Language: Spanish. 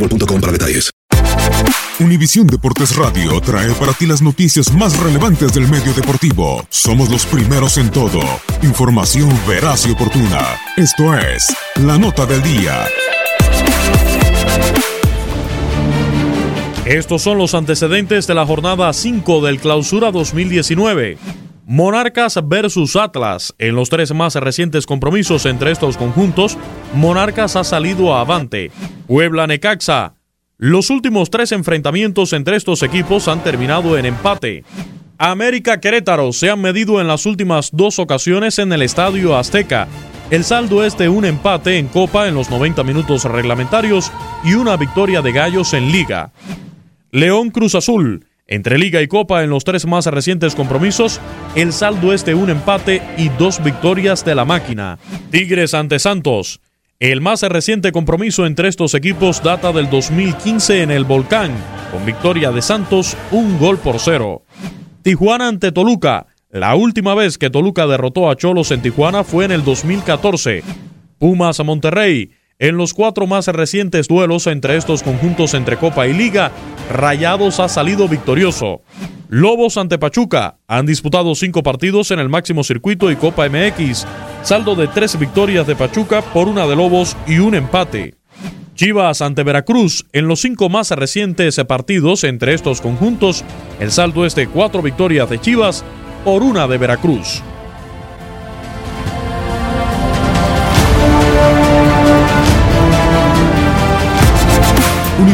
boostmobile.com para detalles. Univisión Deportes Radio trae para ti las noticias más relevantes del medio deportivo. Somos los primeros en todo. Información veraz y oportuna. Esto es La Nota del Día. Estos son los antecedentes de la jornada 5 del Clausura 2019. Monarcas versus Atlas. En los tres más recientes compromisos entre estos conjuntos, Monarcas ha salido avante. Puebla Necaxa. Los últimos tres enfrentamientos entre estos equipos han terminado en empate. América Querétaro se han medido en las últimas dos ocasiones en el Estadio Azteca. El saldo es de un empate en Copa en los 90 minutos reglamentarios y una victoria de Gallos en Liga. León Cruz Azul. Entre Liga y Copa en los tres más recientes compromisos, el saldo es de un empate y dos victorias de la máquina. Tigres ante Santos. El más reciente compromiso entre estos equipos data del 2015 en el Volcán, con victoria de Santos un gol por cero. Tijuana ante Toluca. La última vez que Toluca derrotó a Cholos en Tijuana fue en el 2014. Pumas a Monterrey. En los cuatro más recientes duelos entre estos conjuntos entre Copa y Liga, Rayados ha salido victorioso. Lobos ante Pachuca han disputado cinco partidos en el máximo circuito y Copa MX, saldo de tres victorias de Pachuca por una de Lobos y un empate. Chivas ante Veracruz, en los cinco más recientes partidos entre estos conjuntos, el saldo es de cuatro victorias de Chivas por una de Veracruz.